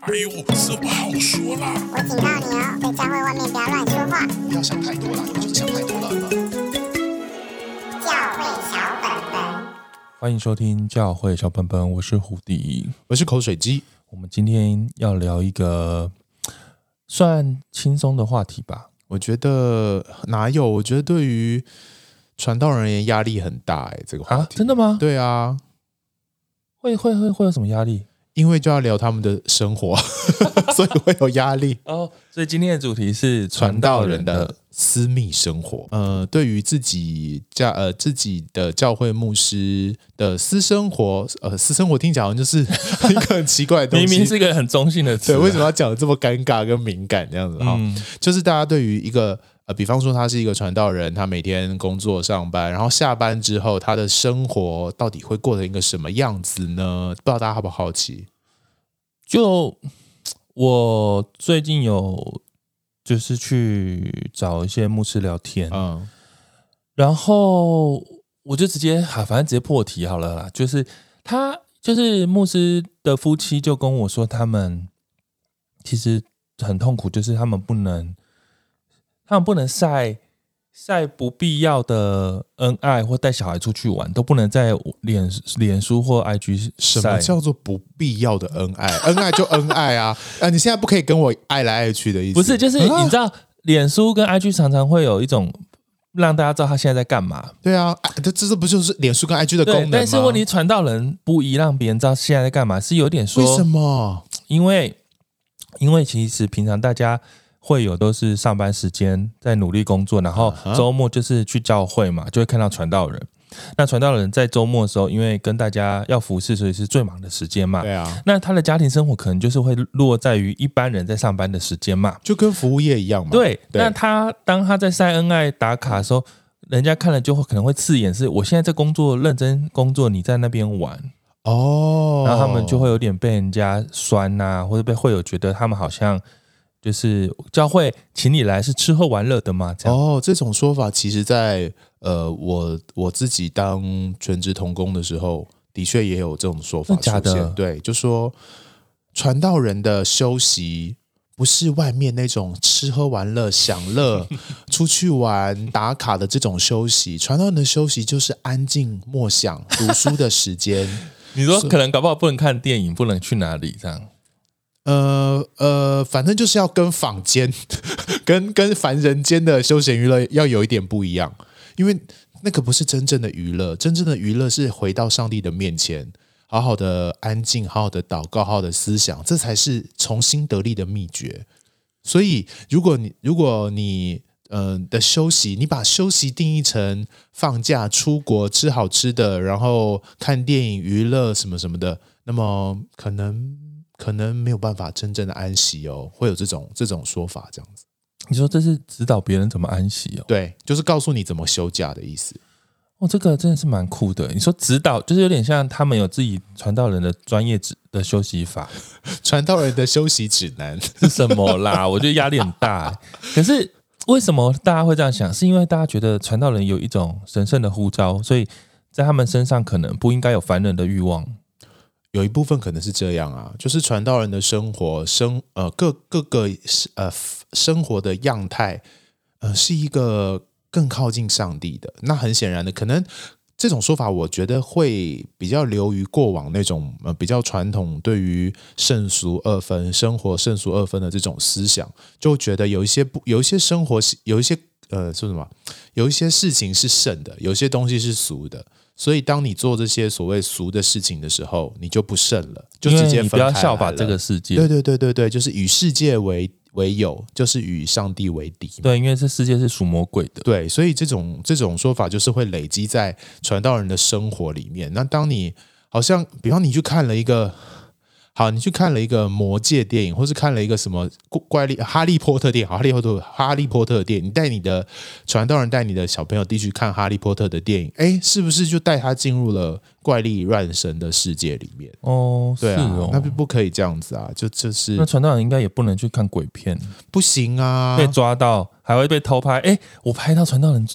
哎呦，这不好说啦！我警告你哦，在教会外面不要乱说话。不要想太多了，你就是想太多了。教会小本本，欢迎收听教会小本本，我是胡迪，我是口水鸡。我们今天要聊一个算轻松的话题吧？我觉得哪有？我觉得对于传道人而言压力很大哎，这个话题、啊、真的吗？对啊，会会会会有什么压力？因为就要聊他们的生活，所以会有压力 哦。所以今天的主题是传道人的私密生活。呃，对于自己教呃自己的教会牧师的私生活，呃，私生活听起来好像就是 一个很奇怪的东西，明明是一个很中性的词，对，为什么要讲的这么尴尬跟敏感这样子？哈、嗯，就是大家对于一个呃，比方说他是一个传道人，他每天工作上班，然后下班之后他的生活到底会过成一个什么样子呢？不知道大家好不好奇？就我最近有就是去找一些牧师聊天，嗯，然后我就直接哈，反正直接破题好了啦。就是他就是牧师的夫妻就跟我说，他们其实很痛苦，就是他们不能，他们不能晒。晒不必要的恩爱，或带小孩出去玩，都不能在脸脸书或 IG 晒。什么叫做不必要的恩爱？恩爱就恩爱啊！啊，你现在不可以跟我爱来爱去的意思。不是，就是你知道，脸书跟 IG 常常会有一种让大家知道他现在在干嘛。对啊，这这不就是脸书跟 IG 的功能吗？但是问题，传到人不宜让别人知道现在在干嘛，是有点说。为什么？因为因为其实平常大家。会有都是上班时间在努力工作，然后周末就是去教会嘛，就会看到传道人。那传道人在周末的时候，因为跟大家要服侍，所以是最忙的时间嘛。对啊。那他的家庭生活可能就是会落在于一般人在上班的时间嘛，就跟服务业一样嘛。对。那他当他在晒恩爱打卡的时候，人家看了就会可能会刺眼，是我现在在工作认真工作，你在那边玩哦，然后他们就会有点被人家酸呐，或者被会有觉得他们好像。就是教会请你来是吃喝玩乐的吗？这样哦，这种说法其实在，在呃，我我自己当全职童工的时候，的确也有这种说法出现。对，就说传道人的休息不是外面那种吃喝玩乐、享乐、出去玩打卡的这种休息，传道人的休息就是安静默想、读书的时间。你说可能搞不好不能看电影，不能去哪里这样。呃呃，反正就是要跟坊间、跟跟凡人间的休闲娱乐要有一点不一样，因为那个不是真正的娱乐，真正的娱乐是回到上帝的面前，好好的安静，好好的祷告，好好的思想，这才是重新得力的秘诀。所以，如果你如果你嗯、的休息，你把休息定义成放假、出国、吃好吃的，然后看电影、娱乐什么什么的，那么可能。可能没有办法真正的安息哦，会有这种这种说法，这样子。你说这是指导别人怎么安息哦？对，就是告诉你怎么休假的意思。哦，这个真的是蛮酷的。你说指导，就是有点像他们有自己传道人的专业指的休息法，传道人的休息指南是什么啦？我觉得压力很大。可是为什么大家会这样想？是因为大家觉得传道人有一种神圣的呼召，所以在他们身上可能不应该有凡人的欲望。有一部分可能是这样啊，就是传道人的生活生呃各各个呃生活的样态，呃是一个更靠近上帝的。那很显然的，可能这种说法，我觉得会比较流于过往那种呃比较传统对于圣俗二分生活圣俗二分的这种思想，就觉得有一些不有一些生活有一些呃说什么，有一些事情是圣的，有些东西是俗的。所以，当你做这些所谓俗的事情的时候，你就不圣了，就直接分开来了。不要效法这个世界。对对对对对，就是与世界为为友，就是与上帝为敌。对，因为这世界是属魔鬼的。对，所以这种这种说法就是会累积在传道人的生活里面。那当你好像，比方你去看了一个。好，你去看了一个魔界电影，或是看了一个什么怪力哈利波特电影，哈利波特哈利波特电影，你带你的传道人带你的小朋友继续看哈利波特的电影，哎，是不是就带他进入了怪力乱神的世界里面。哦，对啊，哦、那不不可以这样子啊，就就是那传道人应该也不能去看鬼片，不行啊，被抓到还会被偷拍。哎，我拍到传道人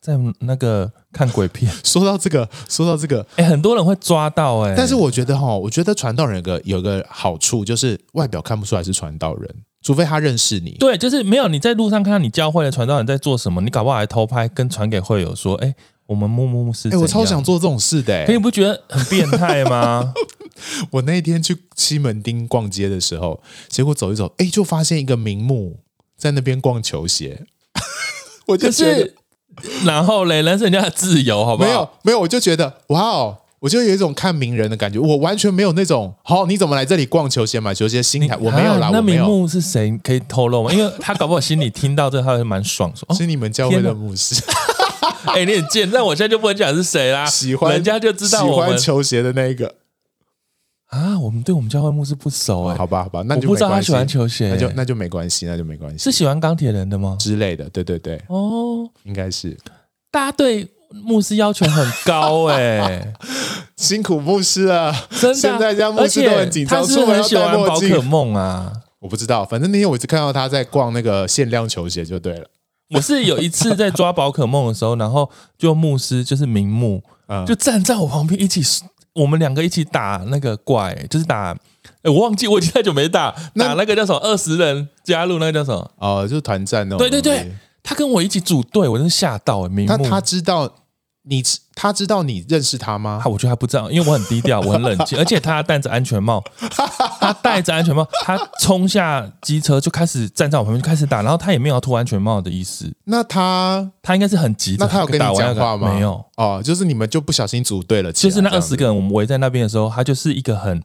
在那个看鬼片。说到这个，说到这个，哎，很多人会抓到哎，但是我觉得哈，我觉得传道人有个有个好处就是外表看不出来是传道人。除非他认识你，对，就是没有你在路上看到你教会的传道人在做什么，你搞不好还偷拍跟传给会友说，哎，我们木木是，哎，我超想做这种事的，可你不觉得很变态吗？我那天去西门町逛街的时候，结果走一走，哎，就发现一个名目在那边逛球鞋，我就觉得，然后嘞，那是人家的自由，好不好？没有，没有，我就觉得，哇哦。我就有一种看名人的感觉，我完全没有那种好，你怎么来这里逛球鞋、买球鞋心态？我没有啦。那名目是谁？可以透露吗？因为他搞不好心里听到这，他会蛮爽，说是你们教会的牧师。哎、欸，你很贱，那我现在就不能讲是谁啦。喜欢人家就知道我喜欢球鞋的那一个啊。我们对我们教会牧师不熟哎、欸，好吧，好吧，那就不知道他喜欢球鞋，那就那就没关系，那就没关系。是喜欢钢铁人的吗？之类的，对对对，哦，应该是。大家对牧师要求很高哎、欸。辛苦牧师了，真的。现在家牧师都很紧张，出门要戴墨镜。宝可梦啊，我不知道，反正那天我只看到他在逛那个限量球鞋就对了。我是有一次在抓宝可梦的时候，然后就牧师就是明目，就站在我旁边一起，我们两个一起打那个怪，就是打，哎，我忘记我已经太久没打，打那个叫什么二十人加入那个叫什么？哦，就是团战哦。对对对，他跟我一起组队，我真是吓到哎，名目。他他知道。你他知道你认识他吗？他我觉得他不知道，因为我很低调，我很冷静，而且他戴着安全帽，他戴着安全帽，他冲下机车就开始站在我旁边就开始打，然后他也没有要脱安全帽的意思。那他他应该是很急，那他有跟你讲话吗？没有哦，就是你们就不小心组队了，其实那二十个人我们围在那边的时候，他就是一个很。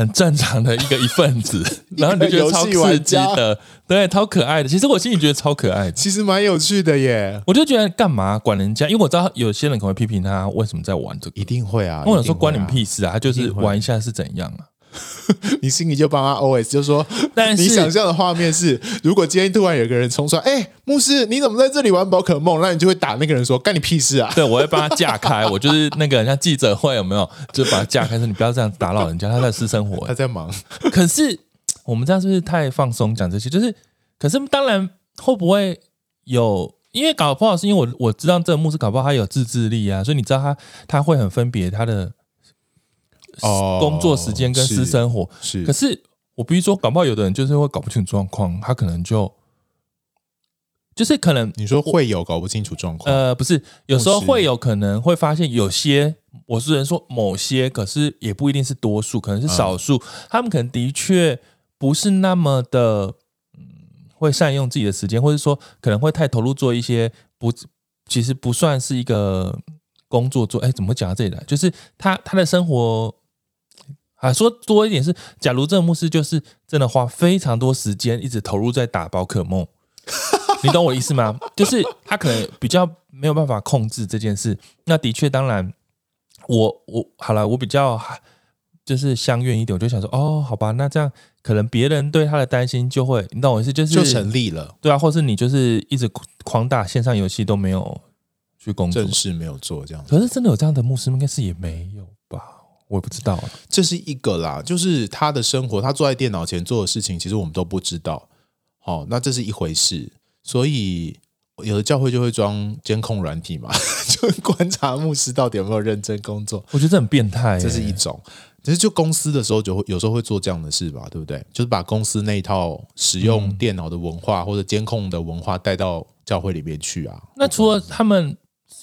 很正常的一个一份子，然后你就觉得超刺激的，对，超可爱的。其实我心里觉得超可爱的，其实蛮有趣的耶。我就觉得干嘛管人家？因为我知道有些人可能会批评他为什么在玩这个，一定会啊。我想说关你们屁事啊，他就是玩一下是怎样啊？你心里就帮他 OS，就说，但是你想象的画面是，如果今天突然有个人冲出来，哎，牧师，你怎么在这里玩宝可梦？那你就会打那个人说，干你屁事啊？对，我会帮他架开，我就是那个像记者会有没有，就把他架开，说你不要这样打扰人家，他在私生活，他在忙。可是我们这样是不是太放松讲这些？就是，可是当然会不会有？因为搞不好是因为我我知道这个牧师搞不好他有自制力啊，所以你知道他他会很分别他的。哦，工作时间跟私生活是，是，可是我比如说，搞不好有的人就是会搞不清楚状况，他可能就就是可能你说会有搞不清楚状况，呃，不是，有时候会有可能会发现有些，我是人说某些，可是也不一定是多数，可能是少数，嗯，他们可能的确不是那么的，嗯，会善用自己的时间，或者说可能会太投入做一些不，其实不算是一个工作做，哎，怎么讲到这里来？就是他他的生活。啊，说多一点是，假如这个牧师就是真的花非常多时间一直投入在打宝可梦，你懂我意思吗？就是他可能比较没有办法控制这件事。那的确，当然，我我好了，我比较就是相愿一点，我就想说，哦，好吧，那这样可能别人对他的担心就会，你懂我意思，就是就成立了，对啊，或是你就是一直狂打线上游戏都没有去工作，正事没有做这样子。可是真的有这样的牧师吗？应该是也没有吧。我也不知道，这是一个啦，就是他的生活，他坐在电脑前做的事情，其实我们都不知道。好，那这是一回事，所以有的教会就会装监控软体嘛，就观察牧师到底有没有认真工作。我觉得这很变态，这是一种。其实就公司的时候，就会有时候会做这样的事吧，对不对？就是把公司那一套使用电脑的文化或者监控的文化带到教会里面去啊。那除了他们。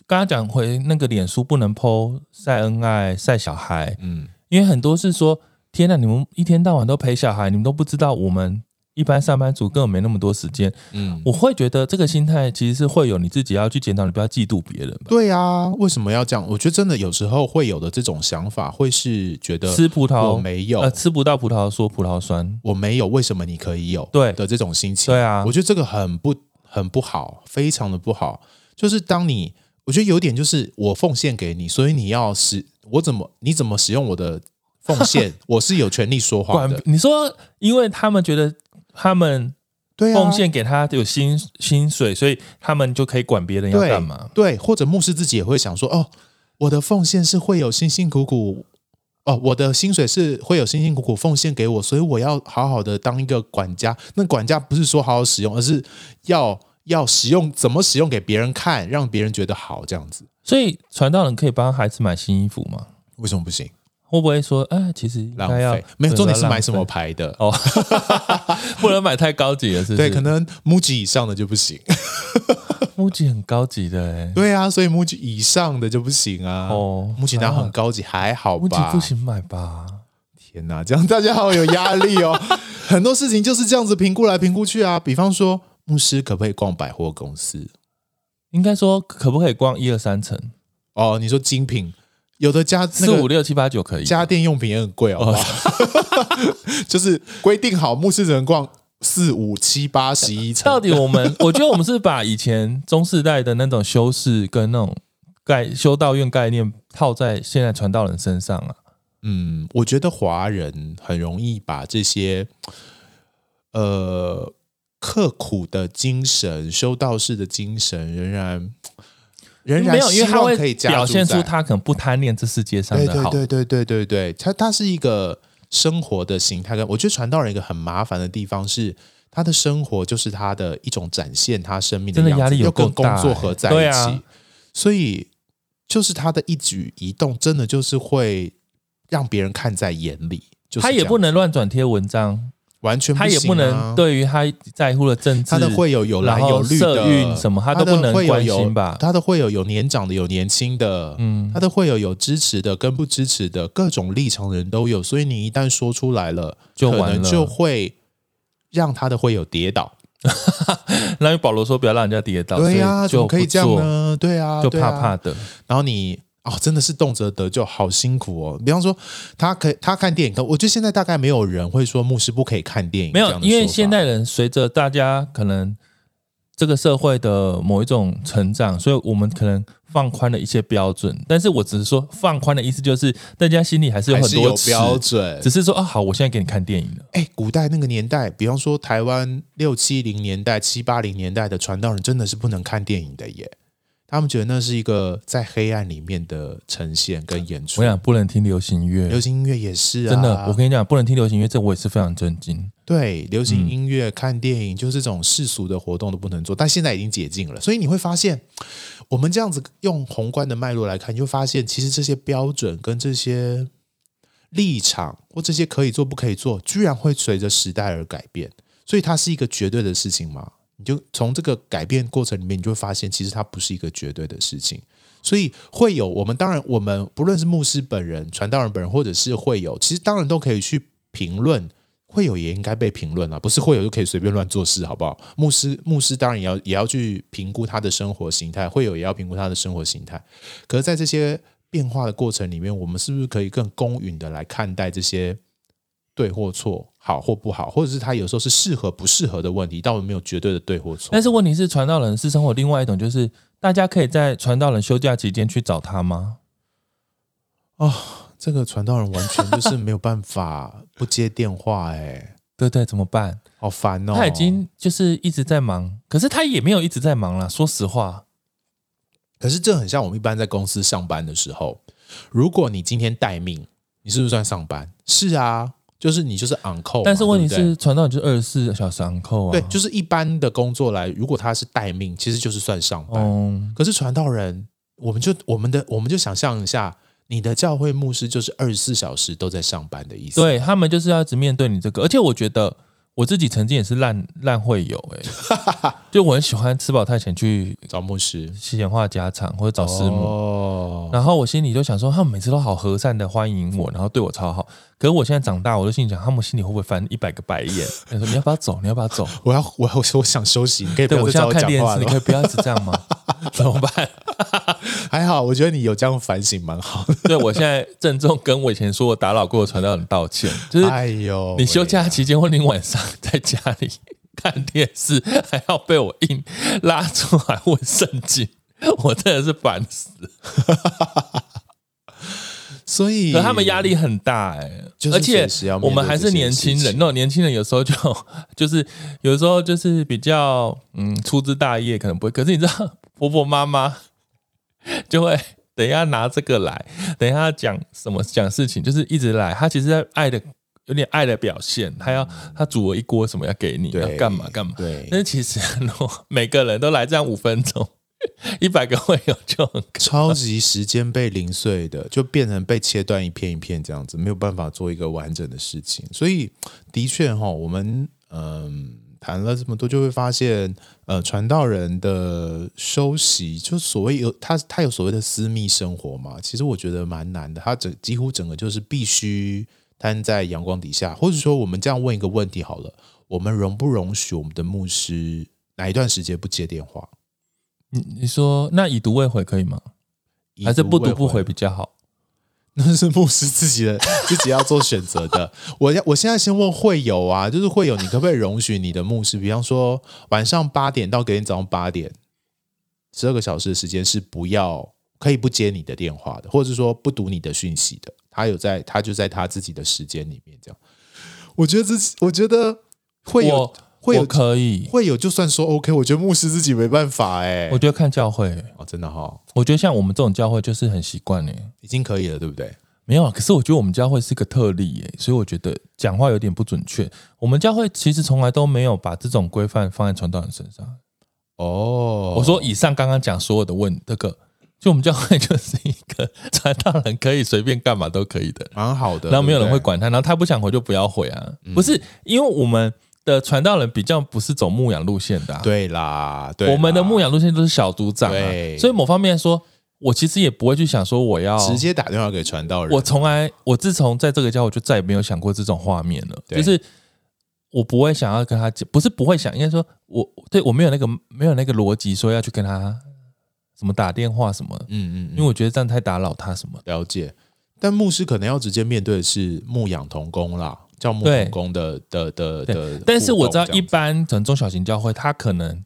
刚刚讲回那个脸书不能 po 晒恩爱晒小孩，嗯，因为很多是说，天呐，你们一天到晚都陪小孩，你们都不知道我们一般上班族根本没那么多时间，嗯，我会觉得这个心态其实是会有你自己要去检讨，你不要嫉妒别人。对啊，为什么要这样？我觉得真的有时候会有的这种想法，会是觉得吃葡萄我没有，呃，吃不到葡萄说葡萄酸，我没有，为什么你可以有？对。的这种心情，对啊，我觉得这个很不很不好，非常的不好，就是当你。我觉得有点就是我奉献给你，所以你要使我怎么你怎么使用我的奉献，我是有权利说话的。你说，因为他们觉得他们对奉献给他有薪、啊、薪水，所以他们就可以管别人要干嘛？对，对，或者牧师自己也会想说，哦，我的奉献是会有辛辛苦苦哦，我的薪水是会有辛辛苦苦奉献给我，所以我要好好的当一个管家。那管家不是说好好使用，而是要要使用怎么使用给别人看，让别人觉得好这样子。所以传道人可以帮孩子买新衣服吗？为什么不行？会不会说，哎，其实应该要浪费？没有，重点是买什么牌的哦，不能买太高级的，是不是？对，可能 MUJI 以上的就不行。MUJI 很高级的哎，对啊，所以 MUJI 以上的就不行啊。哦，MUJI 那很高级，还好吧？MUJI 不行买吧？天哪，这样大家好有压力哦。很多事情就是这样子评估来评估去啊。比方说，牧师可不可以逛百货公司？应该说，可不可以逛一二三层？哦，你说精品。有的家四五六七八九可以，家电用品也很贵，哦？就是规定好，牧师只能逛四五七八十一层。到底我们，我觉得我们是把以前中世代的那种修饰跟那种概修道院概念套在现在传道人身上啊。嗯，我觉得华人很容易把这些呃刻苦的精神、修道士的精神仍然。仍然没有，因为他会表现出他可能不贪恋这世界上的好。对对对对对对，他他是一个生活的形态。跟我觉得传道人一个很麻烦的地方是，他的生活就是他的一种展现他生命的压力又跟工作合在一起，所以就是他的一举一动，真的就是会让别人看在眼里。就是、他也不能乱转贴文章。完全不行、啊、他也不能对于他在乎的政治，他的会有有蓝有绿的什么，他都不能关心吧？他的会有有年长的有年轻的，嗯，他的会有有支持的跟不支持的各种立场的人都有，所以你一旦说出来了，就可能就会让他的会有跌倒。那保罗说不要让人家跌倒，对呀、啊，怎么可以这样呢？对啊，就怕怕的。然后你。哦，真的是动辄得咎，好辛苦哦。比方说，他可以他看电影，可我觉得现在大概没有人会说牧师不可以看电影。没有，因为现代人随着大家可能这个社会的某一种成长，所以我们可能放宽了一些标准。但是我只是说放宽的意思，就是大家心里还是有很多标准，只是说啊，好，我现在给你看电影了。哎，古代那个年代，比方说台湾六七零年代、七八零年代的传道人，真的是不能看电影的耶。他们觉得那是一个在黑暗里面的呈现跟演出。我想不能听流行音乐，流行音乐也是啊。真的，我跟你讲，不能听流行音乐，这我也是非常震惊。对，流行音乐、嗯、看电影，就是这种世俗的活动都不能做。但现在已经解禁了，所以你会发现，我们这样子用宏观的脉络来看，你就发现其实这些标准跟这些立场或这些可以做不可以做，居然会随着时代而改变。所以它是一个绝对的事情吗？你就从这个改变过程里面，你就会发现，其实它不是一个绝对的事情。所以会有我们当然，我们不论是牧师本人、传道人本人，或者是会有，其实当然都可以去评论。会有也应该被评论啊，不是会有就可以随便乱做事，好不好？牧师牧师当然也要也要去评估他的生活形态，会有也要评估他的生活形态。可是，在这些变化的过程里面，我们是不是可以更公允的来看待这些？对或错，好或不好，或者是他有时候是适合不适合的问题，但我们没有绝对的对或错。但是问题是，传道人私生活另外一种就是，大家可以在传道人休假期间去找他吗？哦，这个传道人完全就是没有办法不接电话，哎，对对，怎么办？好烦哦！他已经就是一直在忙，可是他也没有一直在忙了。说实话，可是这很像我们一般在公司上班的时候，如果你今天待命，你是不是算上班？是啊。就是你就是 on call，但是问题是传道人就二十四小时 on call 啊。对，就是一般的工作来，如果他是待命，其实就是算上班。哦、可是传道人，我们就我们的我们就想象一下，你的教会牧师就是二十四小时都在上班的意思。对，他们就是要一直面对你这个，而且我觉得。我自己曾经也是烂烂会友哎，就我很喜欢吃饱太闲去找牧师闲话家常，或者找师母，哦、然后我心里就想说，他们每次都好和善的欢迎我，然后对我超好。可是我现在长大，我就心里想，他们心里会不会翻一百个白眼？他说：“你要不要走？你要不要走？我要我我我想休息，你可以不要我现在看电视，你可以不要一直这样吗？怎么办？还好，我觉得你有这样反省蛮好的。对，我现在郑重跟我以前说我打扰过的传道人道歉，就是哎呦，你休假期间或你晚上在家里看电视，还要被我硬拉出来问圣经，我真的是烦死。所以，可他们压力很大哎、欸，而且我们还是年轻人，那种年轻人有时候就就是有时候就是比较嗯粗枝大叶，可能不会。可是你知道，婆婆妈妈 就会等一下拿这个来，等一下讲什么讲事情，就是一直来。他其实在爱的有点爱的表现，他要他煮了一锅什么要给你，要干嘛干嘛。对，但是其实每个人都来这样五分钟。一百个会有就很超级时间被零碎的，就变成被切断一片一片这样子，没有办法做一个完整的事情。所以的确哈，我们嗯谈了这么多，就会发现呃，传道人的休息，就所谓有他他有所谓的私密生活嘛，其实我觉得蛮难的。他整几乎整个就是必须摊在阳光底下，或者说我们这样问一个问题好了，我们容不容许我们的牧师哪一段时间不接电话？你你说那已读未回可以吗？还是不读不回比较好？那是牧师自己的自己要做选择的。我要我现在先问会友啊，就是会友，你可不可以容许你的牧师，比方说晚上八点到隔天早上八点，十二个小时的时间是不要可以不接你的电话的，或者说不读你的讯息的。他有在，他就在他自己的时间里面这样。我觉得这，我觉得会有。会有可以会有，就算说 OK，我觉得牧师自己没办法哎、欸。我觉得看教会哦，真的哈、哦。我觉得像我们这种教会就是很习惯哎，已经可以了，对不对？没有啊，可是我觉得我们教会是个特例哎，所以我觉得讲话有点不准确。我们教会其实从来都没有把这种规范放在传道人身上。哦，我说以上刚刚讲所有的问这个，就我们教会就是一个传道人可以随便干嘛都可以的，蛮好的。然后没有人会管他，然后他不想回就不要回啊。嗯、不是因为我们。的传道人比较不是走牧养路线的、啊，对啦，对啦，我们的牧养路线都是小组长、啊，对，所以某方面说，我其实也不会去想说我要直接打电话给传道人。我从来，我自从在这个家，我，就再也没有想过这种画面了。就是我不会想要跟他讲，不是不会想，应该说我对我没有那个没有那个逻辑，说要去跟他什么打电话什么，嗯，嗯嗯，因为我觉得这样太打扰他什么。了解，但牧师可能要直接面对的是牧养同工啦。叫牧工的的的的，但是我知道一般可能中小型教会，他可能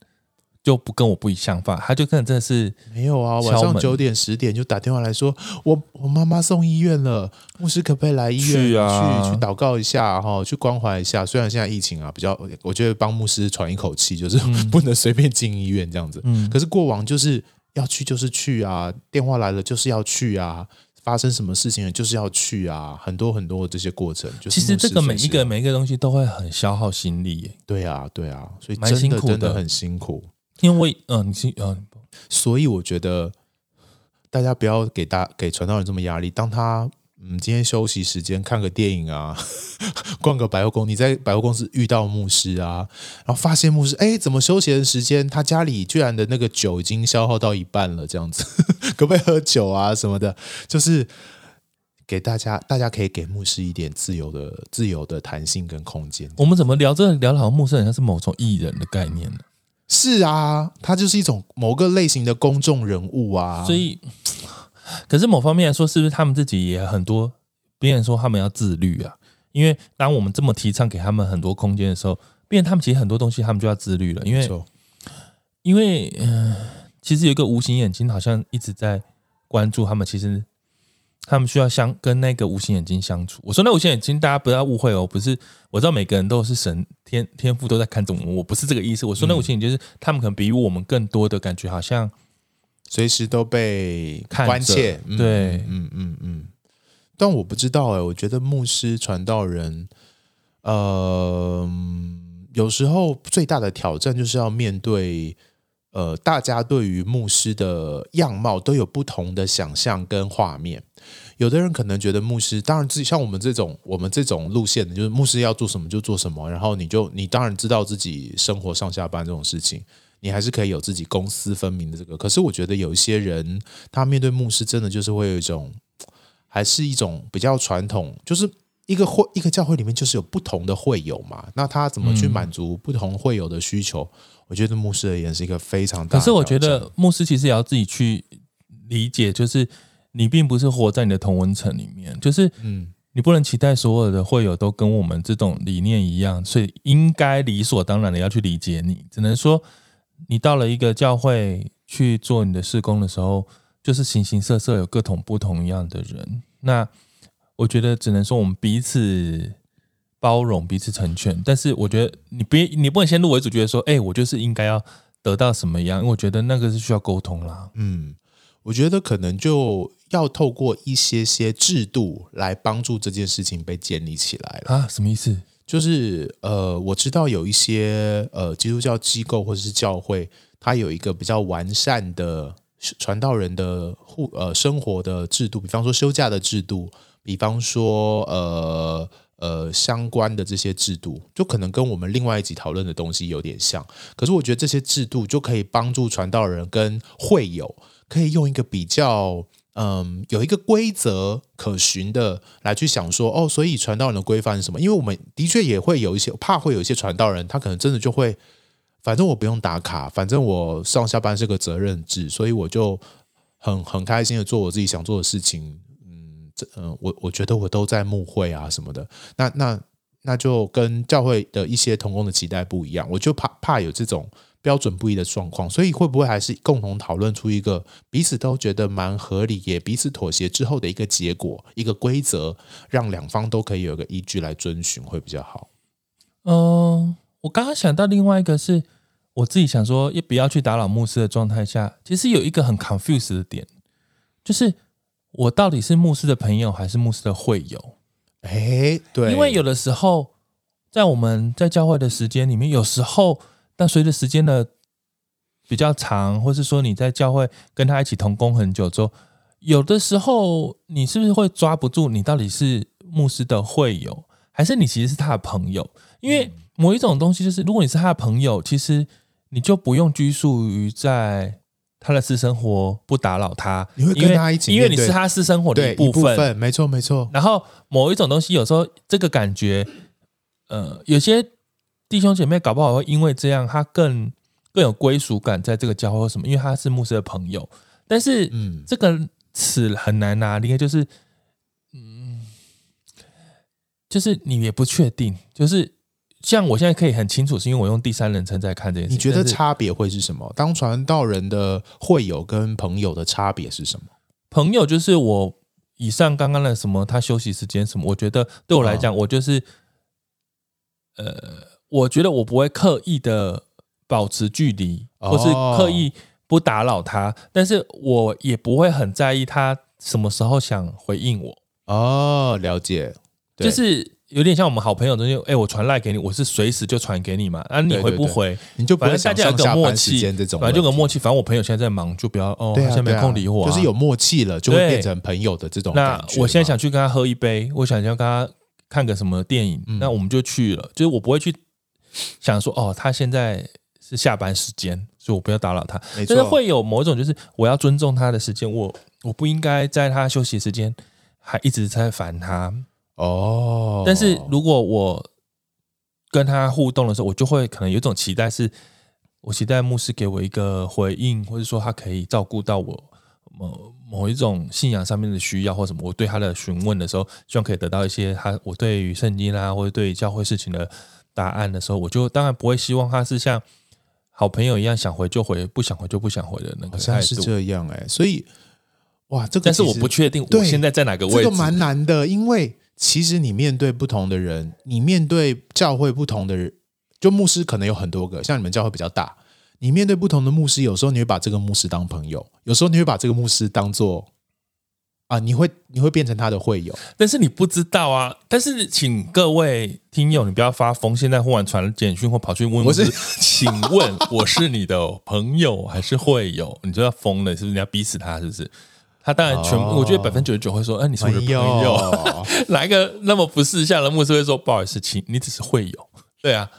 就不跟我不一样法，他就可能真的是没有啊，晚上九点十点就打电话来说，我我妈妈送医院了，牧师可不可以来医院去啊？去去祷告一下哈，去关怀一下。虽然现在疫情啊比较，我觉得帮牧师喘一口气，就是 不能随便进医院这样子。可是过往就是要去就是去啊，电话来了就是要去啊。发生什么事情了，就是要去啊，很多很多的这些过程。就是、其实这个每一个每一个东西都会很消耗心力耶。对啊，对啊，所以真的蛮辛苦的，真的很辛苦。因为嗯，你嗯、呃，所以我觉得大家不要给大给传道人这么压力。当他嗯，今天休息时间看个电影啊，逛个百货公司，你在百货公司遇到牧师啊，然后发现牧师，哎，怎么休闲的时间他家里居然的那个酒已经消耗到一半了，这样子，可不可以喝酒啊什么的？就是给大家，大家可以给牧师一点自由的、自由的弹性跟空间。我们怎么聊这聊的好像牧师好像是某种艺人的概念呢？是啊，他就是一种某个类型的公众人物啊，所以。可是某方面来说，是不是他们自己也很多？别人说他们要自律啊，因为当我们这么提倡给他们很多空间的时候，变他们其实很多东西他们就要自律了。因为，因为嗯、呃，其实有一个无形眼睛好像一直在关注他们。其实他们需要相跟那个无形眼睛相处。我说那无形眼睛，大家不要误会哦，不是我知道每个人都是神天天赋都在看着我们，我不是这个意思。我说那无形眼睛就是他们可能比我们更多的感觉，好像。随时都被关切，嗯、对，嗯嗯嗯。但我不知道哎、欸，我觉得牧师传道人，呃，有时候最大的挑战就是要面对，呃，大家对于牧师的样貌都有不同的想象跟画面。有的人可能觉得牧师，当然自己像我们这种，我们这种路线的，就是牧师要做什么就做什么，然后你就你当然知道自己生活上下班这种事情。你还是可以有自己公私分明的这个，可是我觉得有一些人，他面对牧师真的就是会有一种，还是一种比较传统，就是一个会一个教会里面就是有不同的会友嘛，那他怎么去满足不同会友的需求？嗯、我觉得牧师而言是一个非常大的。可是我觉得牧师其实也要自己去理解，就是你并不是活在你的同文层里面，就是嗯，你不能期待所有的会友都跟我们这种理念一样，所以应该理所当然的要去理解你，只能说。你到了一个教会去做你的事工的时候，就是形形色色有各种不同样的人。那我觉得只能说我们彼此包容，彼此成全。但是我觉得你别你不能先入为主，觉得说，哎，我就是应该要得到什么样？因为我觉得那个是需要沟通啦。嗯，我觉得可能就要透过一些些制度来帮助这件事情被建立起来了啊？什么意思？就是呃，我知道有一些呃基督教机构或者是教会，它有一个比较完善的传道人的护呃生活的制度，比方说休假的制度，比方说呃。呃，相关的这些制度，就可能跟我们另外一集讨论的东西有点像。可是我觉得这些制度就可以帮助传道人跟会友，可以用一个比较，嗯，有一个规则可循的来去想说，哦，所以传道人的规范是什么？因为我们的确也会有一些怕会有一些传道人，他可能真的就会，反正我不用打卡，反正我上下班是个责任制，所以我就很很开心的做我自己想做的事情。嗯，这嗯我我觉得我都在牧会啊什么的，那那那就跟教会的一些同工的期待不一样，我就怕怕有这种标准不一的状况，所以会不会还是共同讨论出一个彼此都觉得蛮合理，也彼此妥协之后的一个结果，一个规则，让两方都可以有个依据来遵循，会比较好。嗯、呃，我刚刚想到另外一个是我自己想说，也不要去打扰牧师的状态下，其实有一个很 confuse 的点，就是。我到底是牧师的朋友还是牧师的会友？哎，对，因为有的时候在我们在教会的时间里面，有时候但随着时间的比较长，或是说你在教会跟他一起同工很久之后，有的时候你是不是会抓不住你到底是牧师的会友，还是你其实是他的朋友？因为某一种东西就是，如果你是他的朋友，其实你就不用拘束于在。他的私生活不打扰他，你会跟他一起，因为你是他私生活的一部分，部分没错没错。然后某一种东西，有时候这个感觉，呃，有些弟兄姐妹搞不好会因为这样，他更更有归属感，在这个教会或什么，因为他是牧师的朋友。但是，嗯，这个词很难拿捏，就是，嗯，就是你也不确定，就是。像我现在可以很清楚，是因为我用第三人称在看这件事。你觉得差别会是什么？当传道人的会友跟朋友的差别是什么？朋友就是我以上刚刚的什么，他休息时间什么，我觉得对我来讲，我就是，呃，我觉得我不会刻意的保持距离，或是刻意不打扰他，但是我也不会很在意他什么时候想回应我。哦，了解，就是。有点像我们好朋友中间，哎，我传赖给你，我是随时就传给你嘛。啊，你回不回，你就反正大家有个默契，这种反正就个默契。反正我朋友现在在忙，就不要哦，现在没空理我。就是有默契了，就会变成朋友的这种。那我现在想去跟他喝一杯，我想要跟他看个什么电影，那我们就去了。就是我不会去想说，哦，他现在是下班时间，所以我不要打扰他。就是会有某种，就是我要尊重他的时间，我我不应该在他休息时间还一直在烦他。哦，但是如果我跟他互动的时候，我就会可能有一种期待，是我期待牧师给我一个回应，或者说他可以照顾到我某某一种信仰上面的需要或什么。我对他的询问的时候，希望可以得到一些他我对于圣经啊或者对于教会事情的答案的时候，我就当然不会希望他是像好朋友一样想回就回，不想回就不想回的那个态度。是这样哎、欸，所以哇，这个但是我不确定我现在在哪个位置，这个蛮难的，因为。其实你面对不同的人，你面对教会不同的人，就牧师可能有很多个，像你们教会比较大，你面对不同的牧师，有时候你会把这个牧师当朋友，有时候你会把这个牧师当做啊，你会你会变成他的会友，但是你不知道啊。但是请各位听友，你不要发疯，现在忽然传了简讯或跑去问我是，请问 我是你的朋友还是会友？你就要疯了，是不是？你要逼死他，是不是？他当然全，哦、我觉得百分之九十九会说，哎、呃，你是我的朋友。朋友 哪一个那么不识相的牧师会说，不好意思，请你只是会友。对啊，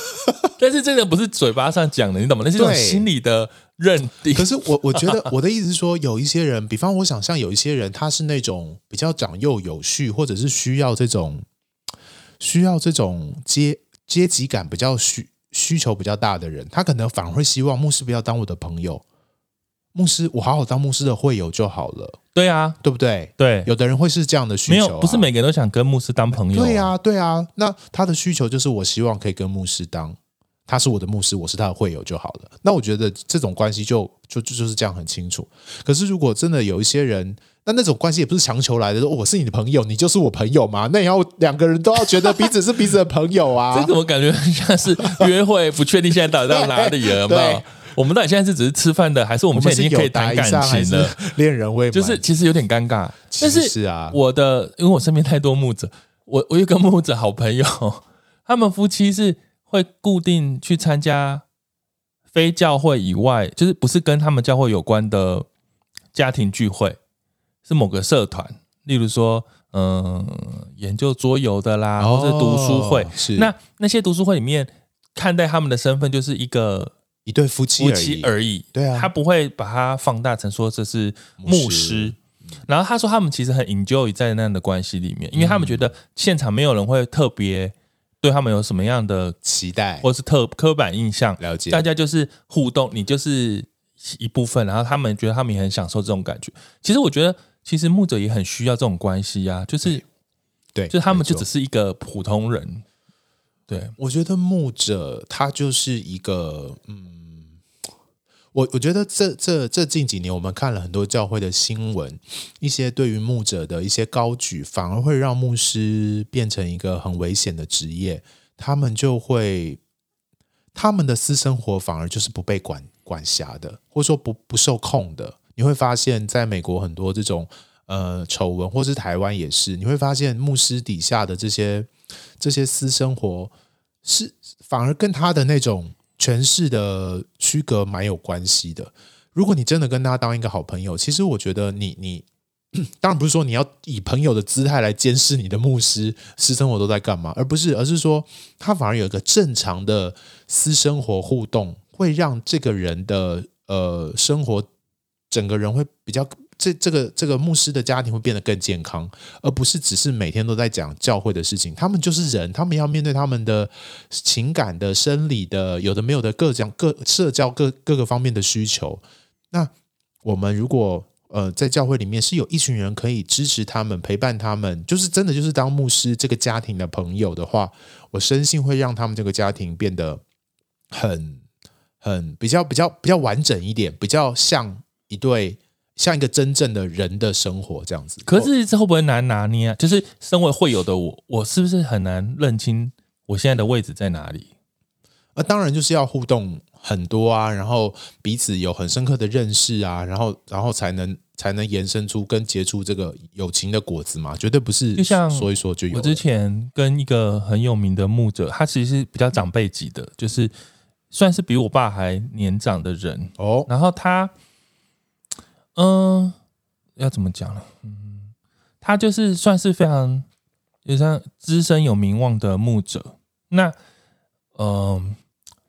但是这个不是嘴巴上讲的，你懂吗？那是一种心理的认定。可是我我觉得我的意思是说，有一些人，比方我想象有一些人，他是那种比较长幼有序，或者是需要这种需要这种阶阶级感比较需需求比较大的人，他可能反而会希望牧师不要当我的朋友。牧师，我好好当牧师的会友就好了。对啊，对不对？对，有的人会是这样的需求、啊，没有，不是每个人都想跟牧师当朋友、啊。对啊，对啊。那他的需求就是，我希望可以跟牧师当，他是我的牧师，我是他的会友就好了。那我觉得这种关系就就就就是这样很清楚。可是如果真的有一些人，那那种关系也不是强求来的，说我是你的朋友，你就是我朋友嘛？那也要两个人都要觉得彼此是彼此的朋友啊。这怎么感觉像是约会？不确定现在到底到哪里了？有没有？我们到底现在是只是吃饭的，还是我们现在已经可以谈感情了？恋人未满，就是其实有点尴尬。但是是啊，我的因为我身边太多牧者，我我有个牧者好朋友，他们夫妻是会固定去参加非教会以外，就是不是跟他们教会有关的家庭聚会，是某个社团，例如说。嗯，研究桌游的啦，或者读书会，哦、是。那那些读书会里面看待他们的身份就是一个一对夫妻夫妻而已，对啊，他不会把它放大成说这是牧师。然后他说他们其实很 enjoy 在那样的关系里面，因为他们觉得现场没有人会特别对他们有什么样的期待，或是特刻板印象。了解，大家就是互动，你就是一部分，然后他们觉得他们也很享受这种感觉。其实我觉得。其实牧者也很需要这种关系呀、啊，就是，对，就他们就只是一个普通人。对，我觉得牧者他就是一个，嗯，我我觉得这这这近几年我们看了很多教会的新闻，一些对于牧者的一些高举，反而会让牧师变成一个很危险的职业。他们就会，他们的私生活反而就是不被管管辖的，或者说不不受控的。你会发现，在美国很多这种呃丑闻，或是台湾也是，你会发现牧师底下的这些这些私生活是反而跟他的那种权势的区隔蛮有关系的。如果你真的跟他当一个好朋友，其实我觉得你你当然不是说你要以朋友的姿态来监视你的牧师私生活都在干嘛，而不是而是说他反而有一个正常的私生活互动，会让这个人的呃生活。整个人会比较，这这个这个牧师的家庭会变得更健康，而不是只是每天都在讲教会的事情。他们就是人，他们要面对他们的情感的、生理的，有的没有的各讲各社交各各个方面的需求。那我们如果呃在教会里面是有一群人可以支持他们、陪伴他们，就是真的就是当牧师这个家庭的朋友的话，我深信会让他们这个家庭变得很很比较比较比较完整一点，比较像。一对像一个真正的人的生活这样子，可是这会不会难拿捏啊？就是身为会友的我，我是不是很难认清我现在的位置在哪里？呃，当然就是要互动很多啊，然后彼此有很深刻的认识啊，然后然后才能才能延伸出跟结出这个友情的果子嘛，绝对不是就像说一说就有。我之前跟一个很有名的牧者，他其实是比较长辈级的，就是算是比我爸还年长的人哦，然后他。嗯，要怎么讲呢？嗯，他就是算是非常，也算资深有名望的牧者。那，嗯，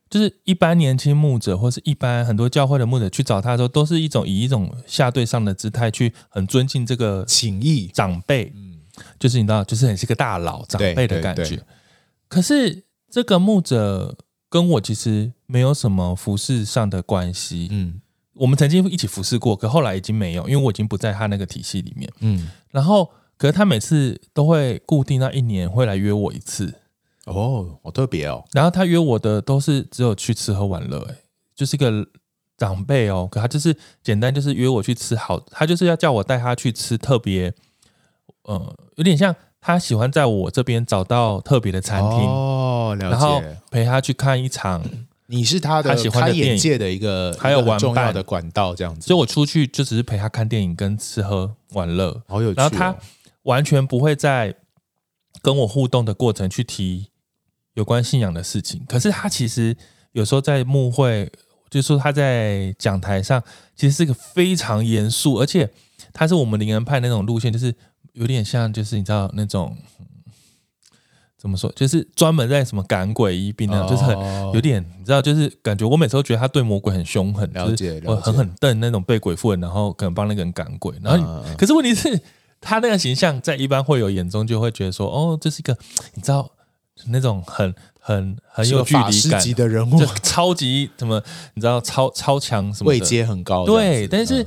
就是一般年轻牧者，或是一般很多教会的牧者去找他的时候，都是一种以一种下对上的姿态去很尊敬这个情谊长辈。嗯，就是你知道，就是很是个大佬长辈的感觉。可是这个牧者跟我其实没有什么服饰上的关系。嗯。我们曾经一起服侍过，可后来已经没有，因为我已经不在他那个体系里面。嗯，然后，可是他每次都会固定那一年会来约我一次。哦，好特别哦。然后他约我的都是只有去吃喝玩乐，哎，就是一个长辈哦。可他就是简单，就是约我去吃好，他就是要叫我带他去吃特别，呃，有点像他喜欢在我这边找到特别的餐厅哦，了解，然后陪他去看一场。你是他的开眼界的一个还有玩重要的管道，这样子。所以我出去就只是陪他看电影跟吃喝玩乐，好有趣。然后他完全不会在跟我互动的过程去提有关信仰的事情。可是他其实有时候在幕会，就是说他在讲台上，其实是个非常严肃，而且他是我们灵恩派那种路线，就是有点像，就是你知道那种。怎么说？就是专门在什么赶鬼医病那样，就是很有点，你知道，就是感觉我每次都觉得他对魔鬼很凶狠，了解，我狠狠瞪那种被鬼附的，然后可能帮那个人赶鬼。然后，可是问题是，他那个形象在一般会友眼中就会觉得说，哦，这是一个你知道那种很很很有距离感的人物，超级什么，你知道超超强什么位阶很高。对，但是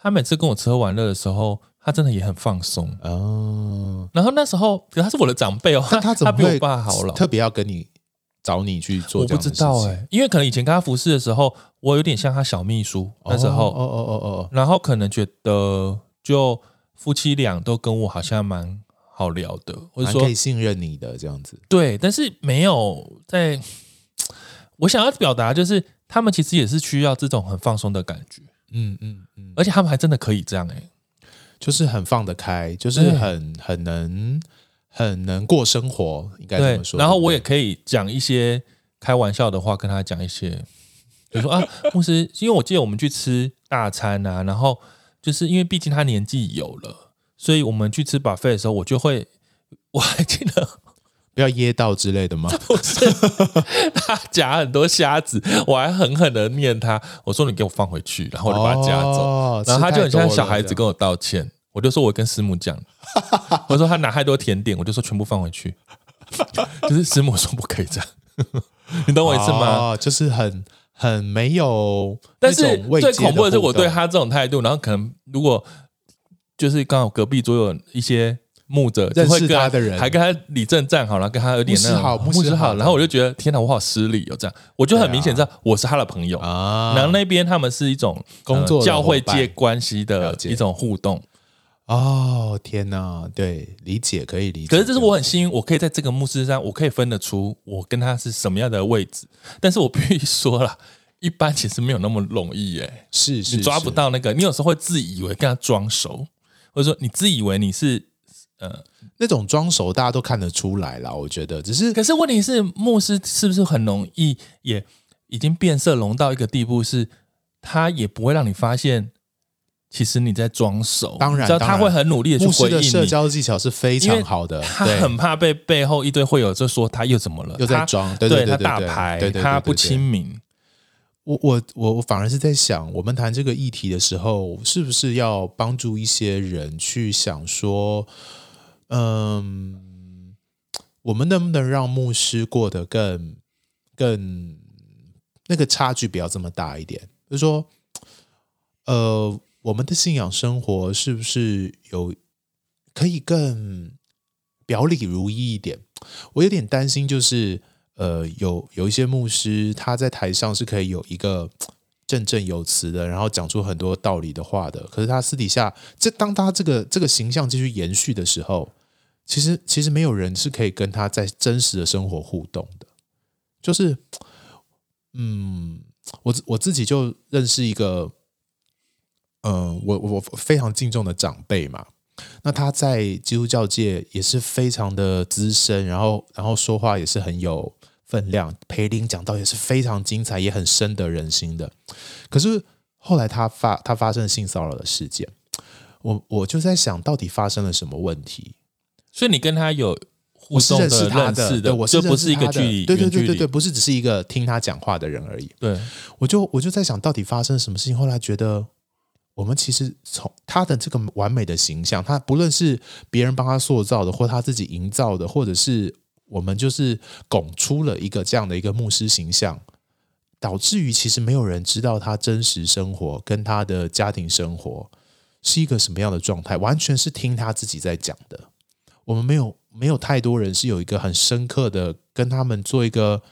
他每次跟我吃喝玩乐的时候。他真的也很放松。哦，然后那时候，他是我的长辈哦，那他怎么他比我爸好了，特别要跟你找你去做这样的事情？我不知道哎、欸，因为可能以前跟他服侍的时候，我有点像他小秘书，那时候，哦哦哦哦。哦，然后可能觉得就夫妻俩都跟我好像蛮好聊的，或者说可以信任你的这样子。对，但是没有在，我想要表达就是他们其实也是需要这种很放松的感觉。嗯嗯嗯，而且他们还真的可以这样哎、欸，就是很放得开，就是很很能很能过生活，应该这么说。然后我也可以讲一些开玩笑的话，跟他讲一些，比 如说啊，牧师，因为我记得我们去吃大餐啊，然后就是因为毕竟他年纪有了，所以我们去吃 buffet 的时候，我就会 我还记得。不要噎到之类的吗？不是，他夹很多虾子，我还狠狠的念他，我说你给我放回去，然后我就把他夹走，哦、然后他就很像小孩子跟我道歉，我就说我跟师母讲，我说他拿太多甜点，我就说全部放回去，就是师母说不可以这样，你懂我意思吗？哦、就是很很没有，但是最恐怖的是我对他这种态度，然后可能如果就是刚好隔壁桌有一些。牧者就会跟认识他的人，还跟他理正站好，然后跟他有点那好，牧师好，然后我就觉得天哪，我好失礼哦，这样我就很明显知道我是他的朋友啊。然后那边他们是一种工作教会界关系的一种互动。哦，天哪，对，理解可以理解。可是这是我很幸运，我可以在这个牧师上，我可以分得出我跟他是什么样的位置。但是我必须说了，一般其实没有那么容易耶，是是，你抓不到那个，你有时候会自以为跟他装熟，或者说你自以为你是。呃，那种装熟大家都看得出来了，我觉得只是。可是问题是，牧师是不是很容易也已经变色龙到一个地步，是他也不会让你发现，其实你在装熟。当然，他会很努力的去回应你。牧师的社交技巧是非常好的，他很怕被背后一堆会友就说他又怎么了，又在装，对对他大牌，他不亲民。我我我我反而是在想，我们谈这个议题的时候，是不是要帮助一些人去想说。嗯，我们能不能让牧师过得更更那个差距不要这么大一点？就是说，呃，我们的信仰生活是不是有可以更表里如一一点？我有点担心，就是呃，有有一些牧师他在台上是可以有一个。振振有词的，然后讲出很多道理的话的。可是他私底下，这当他这个这个形象继续延续的时候，其实其实没有人是可以跟他在真实的生活互动的。就是，嗯，我我自己就认识一个，嗯、我我非常敬重的长辈嘛。那他在基督教界也是非常的资深，然后然后说话也是很有。分量，培林讲到也是非常精彩，也很深得人心的。可是后来他发他发生性骚扰的事件，我我就在想到底发生了什么问题？所以你跟他有互动的认识的，我是认识他的，对，我是不是一个距离，对对对对对，不是只是一个听他讲话的人而已。对，我就我就在想到底发生什么事情？后来觉得我们其实从他的这个完美的形象，他不论是别人帮他塑造的，或他自己营造的，或者是。我们就是拱出了一个这样的一个牧师形象，导致于其实没有人知道他真实生活跟他的家庭生活是一个什么样的状态，完全是听他自己在讲的。我们没有没有太多人是有一个很深刻的跟他们做一个，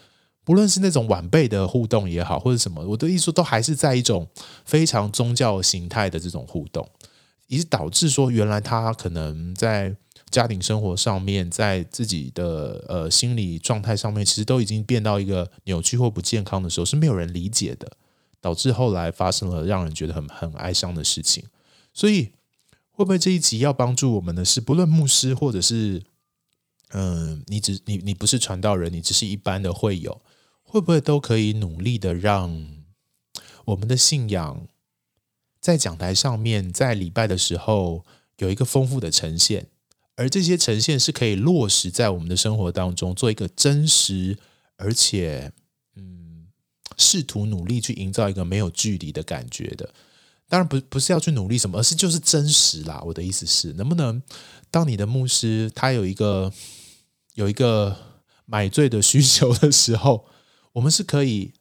不论是那种晚辈的互动也好，或者什么，我的意思都还是在一种非常宗教形态的这种互动，以致导致说原来他可能在。家庭生活上面，在自己的呃心理状态上面，其实都已经变到一个扭曲或不健康的时候，是没有人理解的，导致后来发生了让人觉得很很哀伤的事情。所以，会不会这一集要帮助我们的是，不论牧师或者是嗯、你只你你不是传道人，你只是一般的会友，会不会都可以努力的让我们的信仰在讲台上面，在礼拜的时候有一个丰富的呈现？而这些呈现是可以落实在我们的生活当中，做一个真实，而且嗯，试图努力去营造一个没有距离的感觉的。当然不不是要去努力什么，而是就是真实啦。我的意思是，能不能当你的牧师他有一个有一个买醉的需求的时候，我们是可以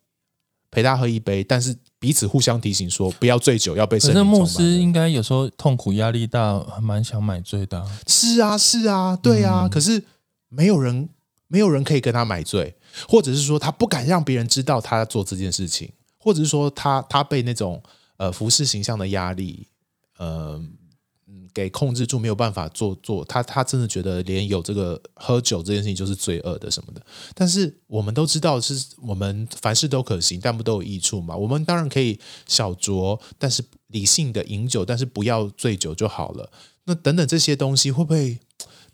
陪他喝一杯，但是。彼此互相提醒说不要醉酒，要被圣灵充满。牧师应该有时候痛苦、压力大，还蛮想买醉的。是啊，是啊，对啊。嗯、可是没有人，没有人可以跟他买醉，或者是说他不敢让别人知道他做这件事情，或者是说他他被那种呃服饰形象的压力，呃，给控制住，没有办法做做他他真的觉得连有这个喝酒这件事情就是罪恶的什么的。但是我们都知道是我们凡事都可行，但不都有益处嘛？我们当然可以小酌，但是理性的饮酒，但是不要醉酒就好了。那等等这些东西会不会，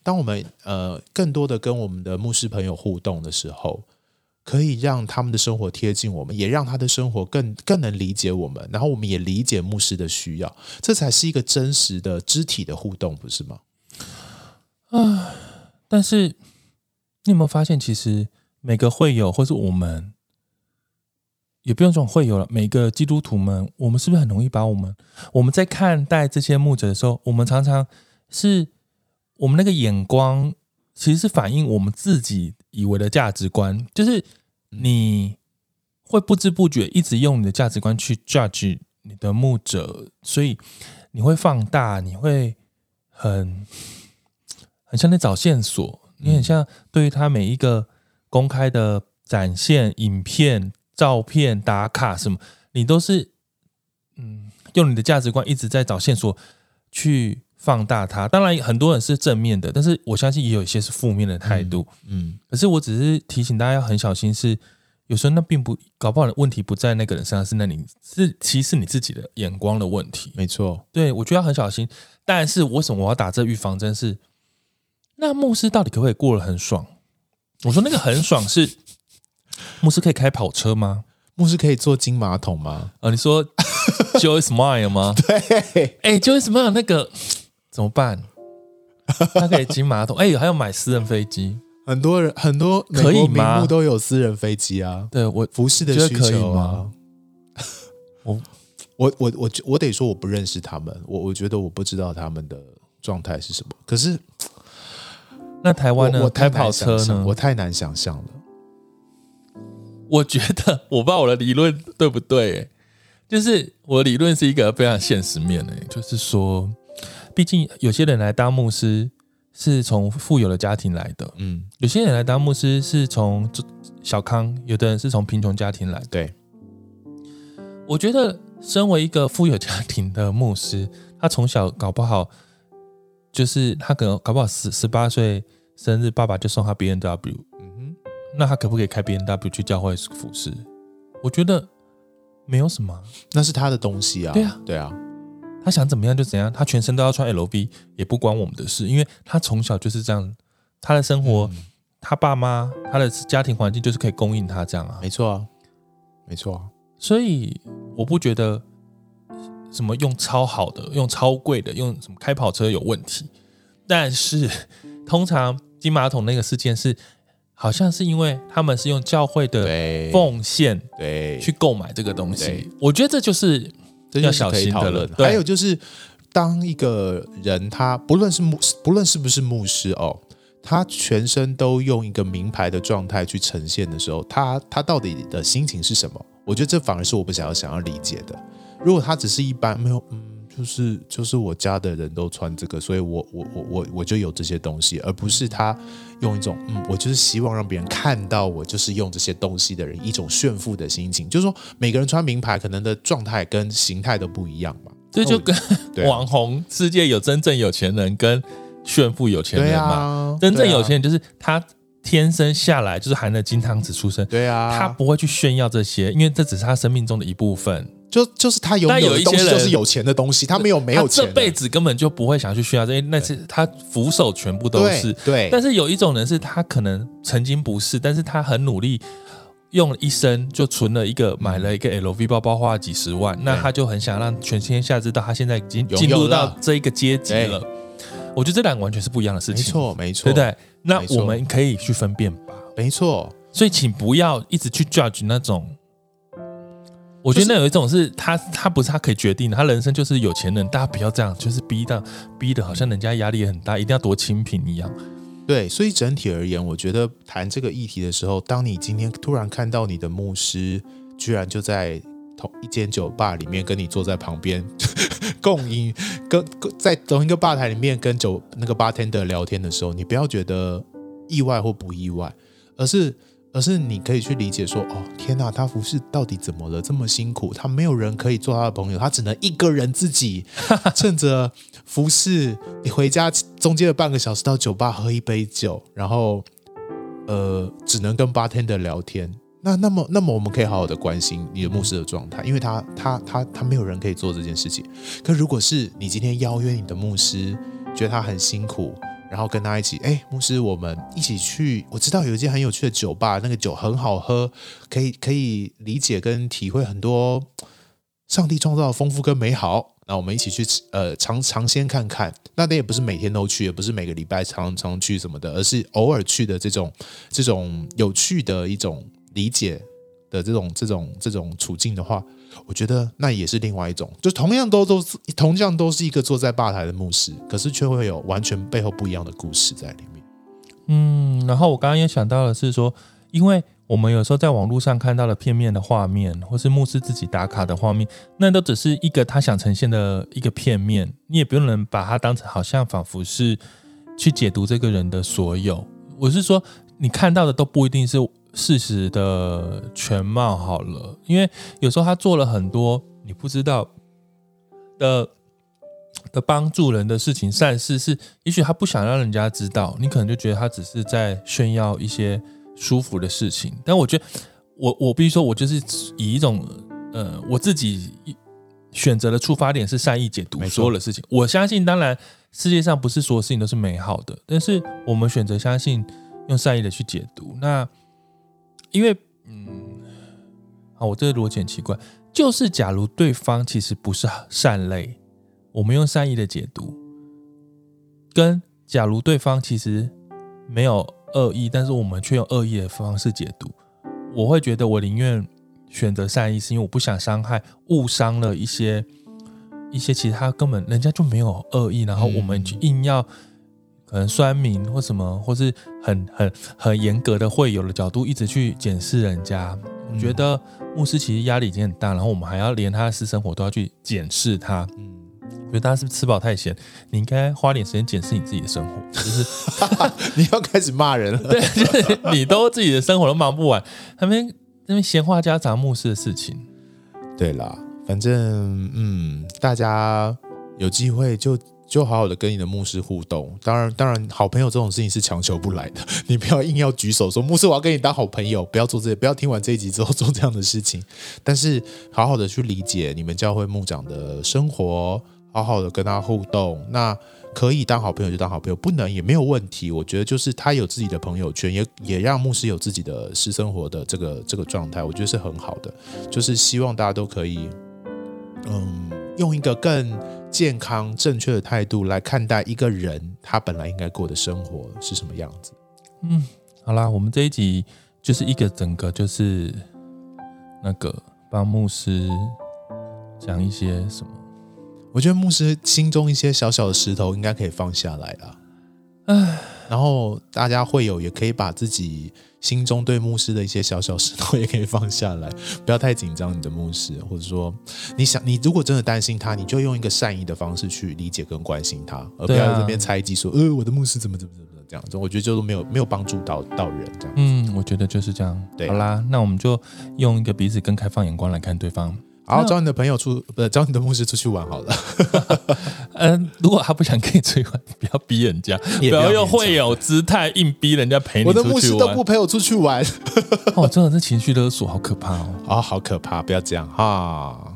当我们呃更多的跟我们的牧师朋友互动的时候，可以让他们的生活贴近我们，也让他的生活更更能理解我们，然后我们也理解牧师的需要，这才是一个真实的肢体的互动，不是吗？啊！但是你有没有发现，其实每个会友，或是我们，也不用说会友了，每个基督徒们，我们是不是很容易把我们我们在看待这些牧者的时候，我们常常是我们那个眼光，其实是反映我们自己以为的价值观，就是。你会不知不觉一直用你的价值观去 judge 你的牧者，所以你会放大，你会很很像在找线索，你很像对于他每一个公开的展现、影片、照片、打卡什么，你都是嗯用你的价值观一直在找线索去放大它。当然，很多人是正面的，但是我相信也有一些是负面的态度。嗯，可是我只是提醒大家要很小心，是有时候那并不搞不好的问题不在那个人身上，是那你是其实是你自己的眼光的问题。没错，对，我觉得要很小心。但是为什么我要打这预防针？是那牧师到底可不可以过得很爽？我说那个很爽是牧师可以开跑车吗？牧师可以坐金马桶吗？啊，你说 Joy Smile 吗？对，哎，Joy Smile 那个。怎么办？他可以金马桶，哎，还要买私人飞机。很多人很多可以吗？名目都有私人飞机啊。对我服饰的需求啊。我我我我我得说我不认识他们，我我觉得我不知道他们的状态是什么。可是那台湾呢？我开跑车呢？我太难想象了。我觉得我不知道我的理论对不对，就是我的理论是一个非常现实面的，就是说。毕竟有些人来当牧师是从富有的家庭来的，嗯，有些人来当牧师是从小康，有的人是从贫穷家庭来的。对，我觉得身为一个富有家庭的牧师，他从小搞不好就是他可能搞不好十十八岁生日，爸爸就送他 B N W，嗯哼，那他可不可以开 B N W 去教会服侍？我觉得没有什么，那是他的东西啊，对啊，对啊。他想怎么样就怎样，他全身都要穿 LV 也不关我们的事，因为他从小就是这样，他的生活，嗯、他爸妈，他的家庭环境就是可以供应他这样啊，没错啊，没错啊，所以我不觉得什么用超好的、用超贵的、用什么开跑车有问题，但是通常金马桶那个事件是，好像是因为他们是用教会的奉献对。去购买这个东西，我觉得这就是。这要小心的了。还有就是，当一个人他不论是牧，不论是不是牧师哦，他全身都用一个名牌的状态去呈现的时候，他他到底的心情是什么？我觉得这反而是我不想要想要理解的。如果他只是一般没有，嗯，就是就是我家的人都穿这个，所以我我我我我就有这些东西，而不是他用一种嗯，我就是希望让别人看到我就是用这些东西的人一种炫富的心情。就是说，每个人穿名牌可能的状态跟形态都不一样嘛。这就跟网红世界有真正有钱人跟炫富有钱人嘛。啊、真正有钱人就是他天生下来就是含了金汤匙出生，对啊，他不会去炫耀这些，因为这只是他生命中的一部分。就就是他有，但有一些人就是有钱的东西，他没有没有钱，这辈子根本就不会想去炫耀这些，那是他俯首全部都是。对，但是有一种人是他可能曾经不是，但是他很努力，用了一生就存了一个，买了一个 LV 包包，花了几十万，那他就很想让全天下知道他现在已经进入到这一个阶级了。我觉得这两个完全是不一样的事情，没错，没错，对不对？那我们可以去分辨吧，没错。所以请不要一直去 judge 那种。我觉得那有一种是他，他不是他可以决定的，他人生就是有钱人，大家不要这样，就是逼到逼的，好像人家压力也很大，一定要多清贫一样。对，所以整体而言，我觉得谈这个议题的时候，当你今天突然看到你的牧师居然就在同一间酒吧里面跟你坐在旁边 共饮，跟在同一个吧台里面跟酒那个 bartender 聊天的时候，你不要觉得意外或不意外，而是而是你可以去理解说，哦，天哪，他服侍到底怎么了？这么辛苦，他没有人可以做他的朋友，他只能一个人自己 趁着服侍，你回家中间的半个小时到酒吧喝一杯酒，然后呃，只能跟 bartender 聊天。那那么那么我们可以好好的关心你的牧师的状态，因为他他他他没有人可以做这件事情。可如果是你今天邀约你的牧师，觉得他很辛苦。然后跟他一起，哎，牧师，我们一起去。我知道有一间很有趣的酒吧，那个酒很好喝，可以可以理解跟体会很多上帝创造的丰富跟美好。那我们一起去，呃，尝尝鲜看看。那那也不是每天都去，也不是每个礼拜常常去什么的，而是偶尔去的这种这种有趣的一种理解的这种这种这种处境的话。我觉得那也是另外一种，就同样都都是同样都是一个坐在吧台的牧师，可是却会有完全背后不一样的故事在里面。嗯，然后我刚刚也想到的是说，因为我们有时候在网络上看到了片面的画面，或是牧师自己打卡的画面，那都只是一个他想呈现的一个片面，你也不用能把它当成好像仿佛是去解读这个人的所有。我是说，你看到的都不一定是。事实的全貌好了，因为有时候他做了很多你不知道的的帮助人的事情善事，是也许他不想让人家知道，你可能就觉得他只是在炫耀一些舒服的事情。但我觉得，我我必须说，我就是以一种呃我自己选择的出发点是善意解读所有的事情。我相信，当然世界上不是所有事情都是美好的，但是我们选择相信，用善意的去解读那。因为，嗯，好，我这个逻辑很奇怪，就是假如对方其实不是善类，我们用善意的解读，跟假如对方其实没有恶意，但是我们却用恶意的方式解读，我会觉得我宁愿选择善意，是因为我不想伤害、误伤了一些一些其他根本人家就没有恶意，然后我们就硬要。可能酸民或什么，或是很很很严格的会友的角度，一直去检视人家。我觉得牧师其实压力已经很大，然后我们还要连他的私生活都要去检视他。嗯，觉得大家是不是吃饱太闲？你应该花点时间检视你自己的生活。就是 你要开始骂人了，对，就是你都自己的生活都忙不完，他们那边闲话家常牧师的事情。对啦，反正嗯，大家有机会就。就好好的跟你的牧师互动，当然，当然，好朋友这种事情是强求不来的，你不要硬要举手说牧师我要跟你当好朋友，不要做这些，不要听完这一集之后做这样的事情。但是，好好的去理解你们教会牧长的生活，好好的跟他互动，那可以当好朋友就当好朋友，不能也没有问题。我觉得就是他有自己的朋友圈，也也让牧师有自己的私生活的这个这个状态，我觉得是很好的。就是希望大家都可以，嗯，用一个更。健康正确的态度来看待一个人，他本来应该过的生活是什么样子？嗯，好啦，我们这一集就是一个整个就是那个帮牧师讲一些什么？我觉得牧师心中一些小小的石头应该可以放下来了。唉，然后大家会有也可以把自己。心中对牧师的一些小小石头也可以放下来，不要太紧张你的牧师，或者说你想你如果真的担心他，你就用一个善意的方式去理解跟关心他，而不要在这边猜忌说，呃，我的牧师怎么怎么怎么这样子，我觉得就是没有没有帮助到到人这样。嗯，我觉得就是这样。对，好啦，那我们就用一个彼此更开放眼光来看对方。好，找你的朋友出，不找你的牧师出去玩好了。嗯，如果他不想跟你出去玩，不要逼人家，不要用会有姿态硬逼人家陪你出去玩。我的牧师都不陪我出去玩。哦，真的，这情绪勒索好可怕哦！啊、哦，好可怕，不要这样哈。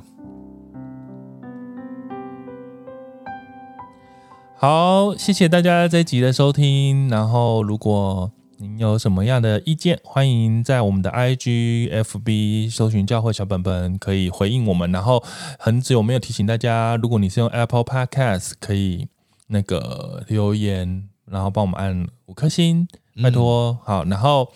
好，谢谢大家这一集的收听。然后，如果您有什么样的意见，欢迎在我们的 IG、FB 搜寻教会小本本，可以回应我们。然后很久没有提醒大家，如果你是用 Apple Podcast，可以那个留言，然后帮我们按五颗星，拜托。好，然后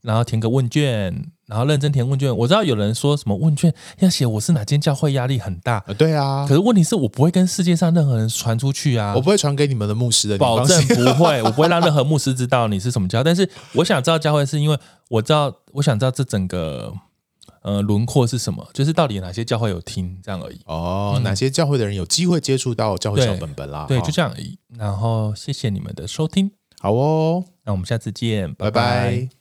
然后填个问卷。然后认真填问卷，我知道有人说什么问卷要写我是哪间教会压力很大，对啊。可是问题是我不会跟世界上任何人传出去啊，我不会传给你们的牧师的，保证不会，我不会让任何牧师知道你是什么教。但是我想知道教会是因为我知道，我想知道这整个呃轮廓是什么，就是到底哪些教会有听这样而已。哦，嗯、哪些教会的人有机会接触到教会小本本啦？对，对，就这样而已。然后谢谢你们的收听，好哦，那我们下次见，拜拜。拜拜。